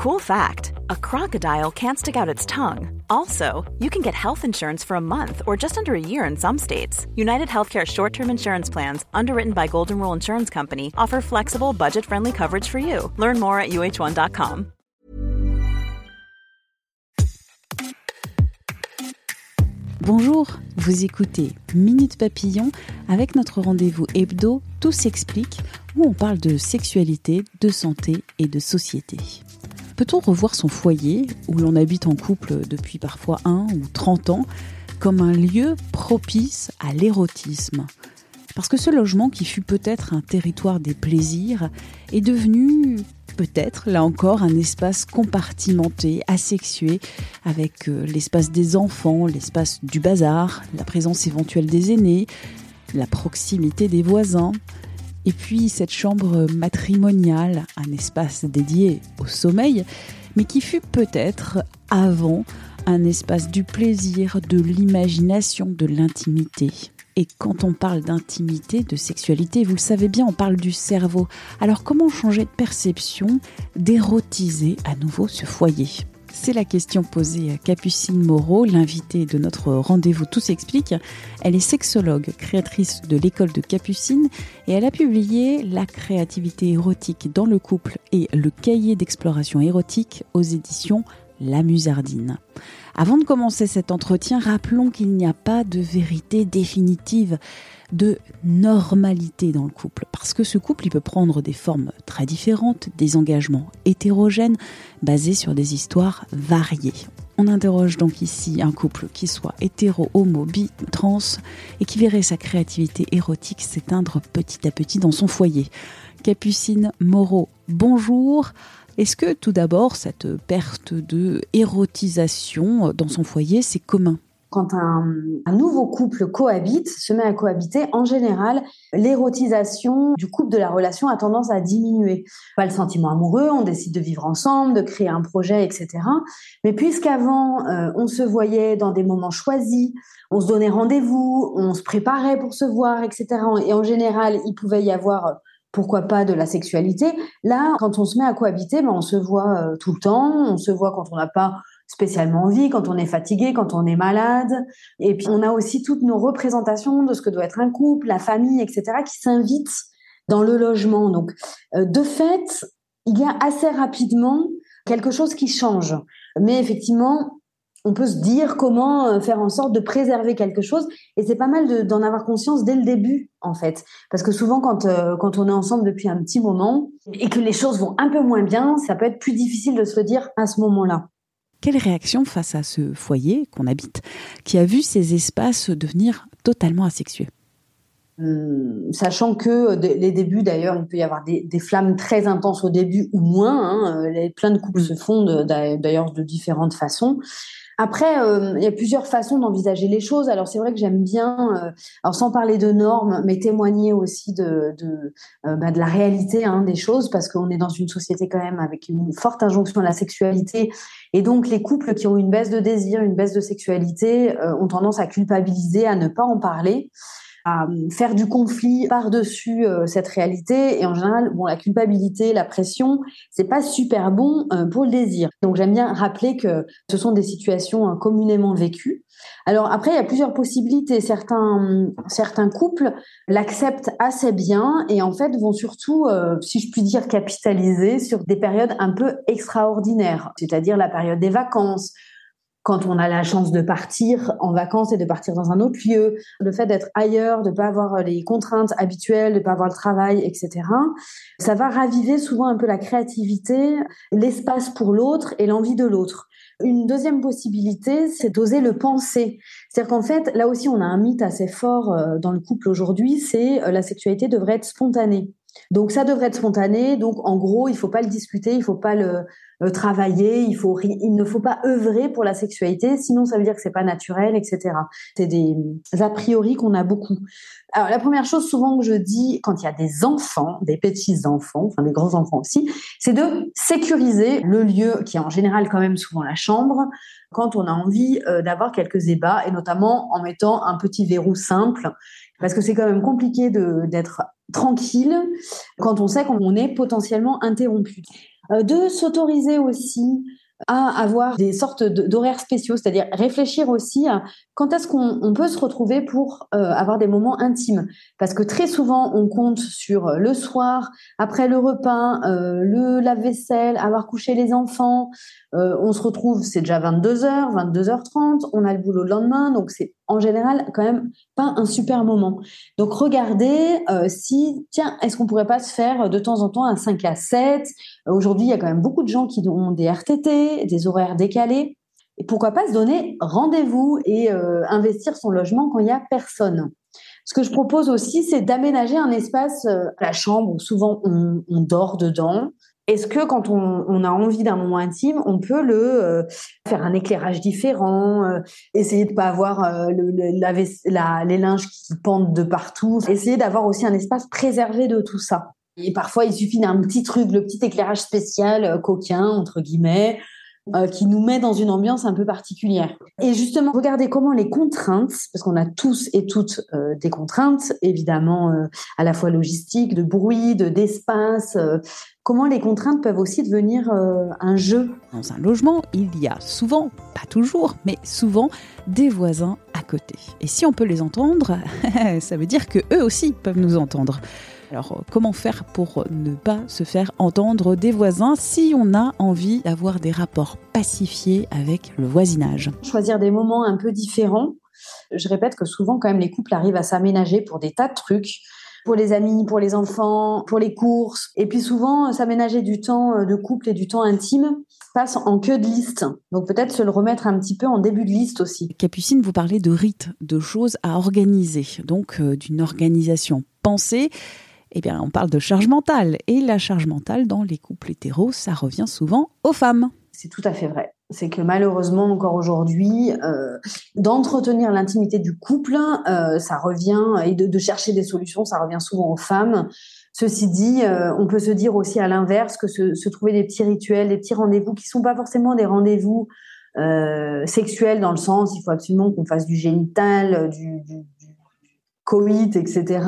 Cool fact a crocodile can't stick out its tongue. Also, you can get health insurance for a month or just under a year in some states. United Healthcare short term insurance plans, underwritten by Golden Rule Insurance Company, offer flexible, budget friendly coverage for you. Learn more at uh1.com. Bonjour, vous écoutez Minute Papillon avec notre rendez-vous hebdo Tout s'explique où on parle de sexualité, de santé et de société. Peut-on revoir son foyer, où l'on habite en couple depuis parfois 1 ou 30 ans, comme un lieu propice à l'érotisme? Parce que ce logement, qui fut peut-être un territoire des plaisirs, est devenu peut-être, là encore, un espace compartimenté, asexué, avec euh, l'espace des enfants, l'espace du bazar, la présence éventuelle des aînés, la proximité des voisins, et puis cette chambre matrimoniale, un espace dédié au sommeil, mais qui fut peut-être avant un espace du plaisir, de l'imagination, de l'intimité. Et quand on parle d'intimité, de sexualité, vous le savez bien, on parle du cerveau. Alors comment changer de perception, d'érotiser à nouveau ce foyer? C'est la question posée à Capucine Moreau, l'invitée de notre rendez-vous Tout s'explique. Elle est sexologue, créatrice de l'école de Capucine et elle a publié La créativité érotique dans le couple et le cahier d'exploration érotique aux éditions La Musardine. Avant de commencer cet entretien, rappelons qu'il n'y a pas de vérité définitive de normalité dans le couple. Parce que ce couple, peut prendre des formes très différentes, des engagements hétérogènes, basés sur des histoires variées. On interroge donc ici un couple qui soit hétéro, homo, bi, trans, et qui verrait sa créativité érotique s'éteindre petit à petit dans son foyer. Capucine Moreau, bonjour. Est-ce que tout d'abord, cette perte de érotisation dans son foyer, c'est commun? Quand un, nouveau couple cohabite, se met à cohabiter, en général, l'érotisation du couple de la relation a tendance à diminuer. Pas le sentiment amoureux, on décide de vivre ensemble, de créer un projet, etc. Mais puisqu'avant, euh, on se voyait dans des moments choisis, on se donnait rendez-vous, on se préparait pour se voir, etc. Et en général, il pouvait y avoir pourquoi pas de la sexualité. Là, quand on se met à cohabiter, ben, on se voit euh, tout le temps, on se voit quand on n'a pas spécialement envie, quand on est fatigué, quand on est malade. Et puis on a aussi toutes nos représentations de ce que doit être un couple, la famille, etc., qui s'invitent dans le logement. Donc, euh, de fait, il y a assez rapidement quelque chose qui change. Mais effectivement, on peut se dire comment euh, faire en sorte de préserver quelque chose. Et c'est pas mal d'en avoir conscience dès le début, en fait. Parce que souvent, quand, euh, quand on est ensemble depuis un petit moment et que les choses vont un peu moins bien, ça peut être plus difficile de se le dire à ce moment-là. Quelle réaction face à ce foyer qu'on habite, qui a vu ces espaces devenir totalement asexués? Sachant que les débuts, d'ailleurs, il peut y avoir des, flammes très intenses au début ou moins. Hein, euh, les, plein de couples se fondent d'ailleurs de différentes façons. Après, euh, il y a plusieurs façons d'envisager les choses. Alors c'est vrai que j'aime bien, euh, alors sans parler de normes, mais témoigner aussi de de, euh, bah, de la réalité hein, des choses, parce qu'on est dans une société quand même avec une forte injonction à la sexualité, et donc les couples qui ont une baisse de désir, une baisse de sexualité, ont tendance à culpabiliser, à ne pas en parler à faire du conflit par-dessus euh, cette réalité. Et en général, bon, la culpabilité, la pression, c'est pas super bon euh, pour le désir. Donc j'aime bien rappeler que ce sont des situations hein, communément vécues. Alors après, il y a plusieurs possibilités. Certains, certains couples l'acceptent assez bien et en fait vont surtout, euh, si je puis dire, capitaliser sur des périodes un peu extraordinaires, c'est-à-dire la période des vacances, quand on a la chance de partir en vacances et de partir dans un autre lieu, le fait d'être ailleurs, de pas avoir les contraintes habituelles, de pas avoir le travail, etc. Ça va raviver souvent un peu la créativité, l'espace pour l'autre et l'envie de l'autre. Une deuxième possibilité, c'est d'oser le penser. C'est-à-dire qu'en fait, là aussi, on a un mythe assez fort euh, dans le couple aujourd'hui, c'est euh, la sexualité devrait être spontanée. Donc ça devrait être spontané. Donc en gros, il faut pas le discuter, il faut pas le, euh, travailler, il faut, il ne faut pas œuvrer pour la sexualité, sinon ça veut dire que c'est pas naturel, etc. C'est des a priori qu'on a beaucoup. Alors la première chose souvent que je dis quand il y a des enfants, des petits enfants, enfin des grands enfants aussi, c'est de sécuriser le lieu qui est en général quand même souvent la chambre quand on a envie euh, d'avoir quelques ébats et notamment en mettant un petit verrou simple parce que c'est quand même compliqué d'être tranquille quand on sait qu'on est potentiellement interrompu. De s'autoriser aussi à avoir des sortes d'horaires spéciaux, c'est-à-dire réfléchir aussi à quand est-ce qu'on peut se retrouver pour euh, avoir des moments intimes. Parce que très souvent, on compte sur le soir, après le repas, euh, le lave-vaisselle, avoir couché les enfants. Euh, on se retrouve, c'est déjà 22h, 22h30, on a le boulot le lendemain, donc c'est en général quand même pas un super moment. Donc regardez si, tiens, est-ce qu'on pourrait pas se faire de temps en temps un 5 à 7 Aujourd'hui, il y a quand même beaucoup de gens qui ont des RTT, des horaires décalés. Et pourquoi pas se donner rendez-vous et euh, investir son logement quand il n'y a personne? Ce que je propose aussi, c'est d'aménager un espace, euh, la chambre, où souvent on, dort dedans. Est-ce que quand on, a envie d'un moment intime, on peut le euh, faire un éclairage différent, essayer de pas avoir le, les linges qui pendent de partout, essayer d'avoir aussi un espace préservé de tout ça. Et parfois, il suffit d'un petit truc, le petit éclairage spécial, coquin, entre guillemets, euh, qui nous met dans une ambiance un peu particulière. Et justement, regardez comment les contraintes, parce qu'on a tous et toutes euh, des contraintes, évidemment, euh, à la fois logistiques, de bruit, de d'espace, comment les contraintes peuvent aussi devenir un jeu. Dans un logement, il y a souvent, pas toujours, mais souvent, des voisins à côté. Et si on peut les entendre, ça veut dire que eux aussi peuvent nous entendre. Alors euh, comment faire pour ne pas se faire entendre des voisins si on a envie d'avoir des rapports pacifiés avec le voisinage? Choisir des moments un peu différents. Je répète que souvent quand même les couples arrivent à s'aménager pour des tas de trucs pour les amis, pour les enfants, pour les courses. Et puis souvent, euh, s'aménager du temps euh, de couple et du temps intime passe en queue de liste. Donc peut-être se le remettre un petit peu en début de liste aussi. Capucine, vous parlez de rites, de choses à organiser, donc d'une organisation pensée eh bien, on parle de charge mentale. Et la charge mentale, dans les couples hétéros, ça revient souvent aux femmes. C'est tout à fait vrai. C'est que malheureusement, encore aujourd'hui, euh, d'entretenir l'intimité du couple, euh, ça revient, et de, chercher des solutions, ça revient souvent aux femmes. Ceci dit, euh, on peut se dire aussi à l'inverse que se, trouver des petits rituels, des petits rendez-vous qui sont pas forcément des rendez-vous sexuels dans le sens, il faut absolument qu'on fasse du génital, du, coït, etc.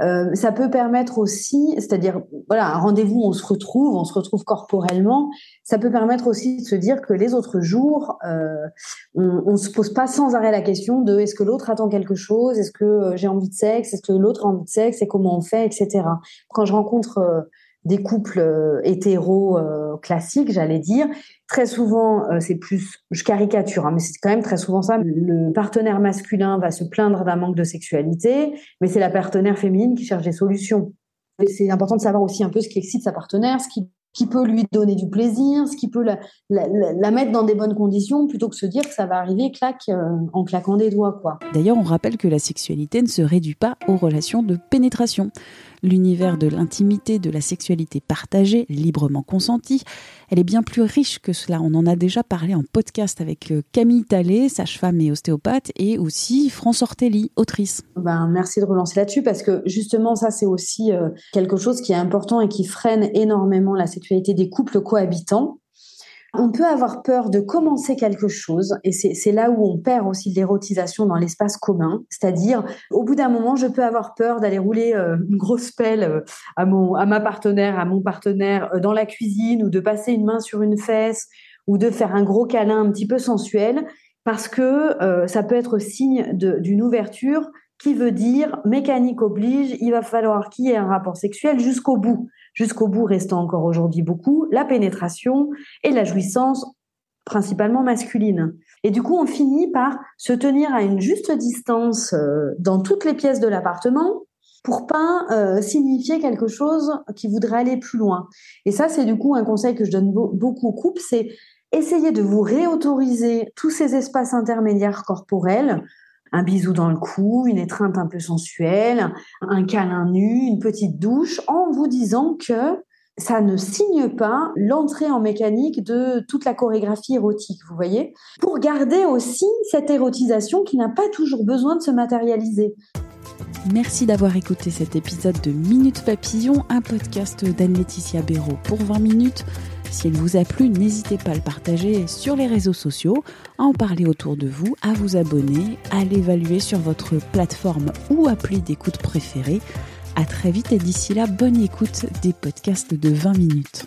Euh, ça peut permettre aussi, c'est-à-dire voilà, un rendez-vous, on se retrouve, on se retrouve corporellement. Ça peut permettre aussi de se dire que les autres jours, euh, on, on se pose pas sans arrêt la question de est-ce que l'autre attend quelque chose, est-ce que euh, j'ai envie de sexe, est-ce que l'autre a envie de sexe, et comment on fait, etc. Quand je rencontre des couples euh, hétéros euh, classiques, j'allais dire. Très souvent, euh, c'est plus, je caricature, hein, mais c'est quand même très souvent ça. Le partenaire masculin va se plaindre d'un manque de sexualité, mais c'est la partenaire féminine qui cherche des solutions. C'est important de savoir aussi un peu ce qui excite sa partenaire, ce qui peut lui donner du plaisir, ce qui peut la, mettre dans des bonnes conditions, plutôt que se dire que ça va arriver en claquant des doigts. D'ailleurs, on rappelle que la sexualité ne se réduit pas aux relations de pénétration l'univers de l'intimité, de la sexualité partagée, librement consentie. Elle est bien plus riche que cela. On en a déjà parlé en podcast avec euh, Camille Tallet, sage-femme et ostéopathe, et aussi France Ortelli, autrice. Ben, merci de relancer là-dessus parce que justement, ça, c'est aussi euh, quelque chose qui est important et qui freine énormément la sexualité des couples cohabitants. On peut avoir peur de commencer quelque chose, et c'est là où on perd aussi l'érotisation dans l'espace commun. C'est-à-dire, au bout d'un moment, je peux avoir peur d'aller rouler euh, une grosse pelle euh, à, mon, à ma partenaire, à mon partenaire euh, dans la cuisine, ou de passer une main sur une fesse, ou de faire un gros câlin un petit peu sensuel, parce que ça peut être signe d'une ouverture qui veut dire mécanique oblige, il va falloir qu'il y ait un rapport sexuel jusqu'au bout jusqu'au bout restant encore aujourd'hui beaucoup, la pénétration et la jouissance principalement masculine. Et du coup, on finit par se tenir à une juste distance euh, dans toutes les pièces de l'appartement pour pas euh, signifier quelque chose qui voudrait aller plus loin. Et ça, c'est du coup un conseil que je donne beaucoup aux couples, c'est essayer de vous réautoriser tous ces espaces intermédiaires corporels un bisou dans le cou, une étreinte un peu sensuelle, un câlin nu, une petite douche, en vous disant que ça ne signe pas l'entrée en mécanique de toute la chorégraphie érotique, vous voyez Pour garder aussi cette érotisation qui n'a pas toujours besoin de se matérialiser. Merci d'avoir écouté cet épisode de Minute Papillon, un podcast d'Anne-Laetitia Béraud pour 20 minutes. S'il vous a plu, n'hésitez pas à le partager sur les réseaux sociaux, à en parler autour de vous, à vous abonner, à l'évaluer sur votre plateforme ou appli d'écoute préférée. À très vite et d'ici là, bonne écoute des podcasts de 20 minutes.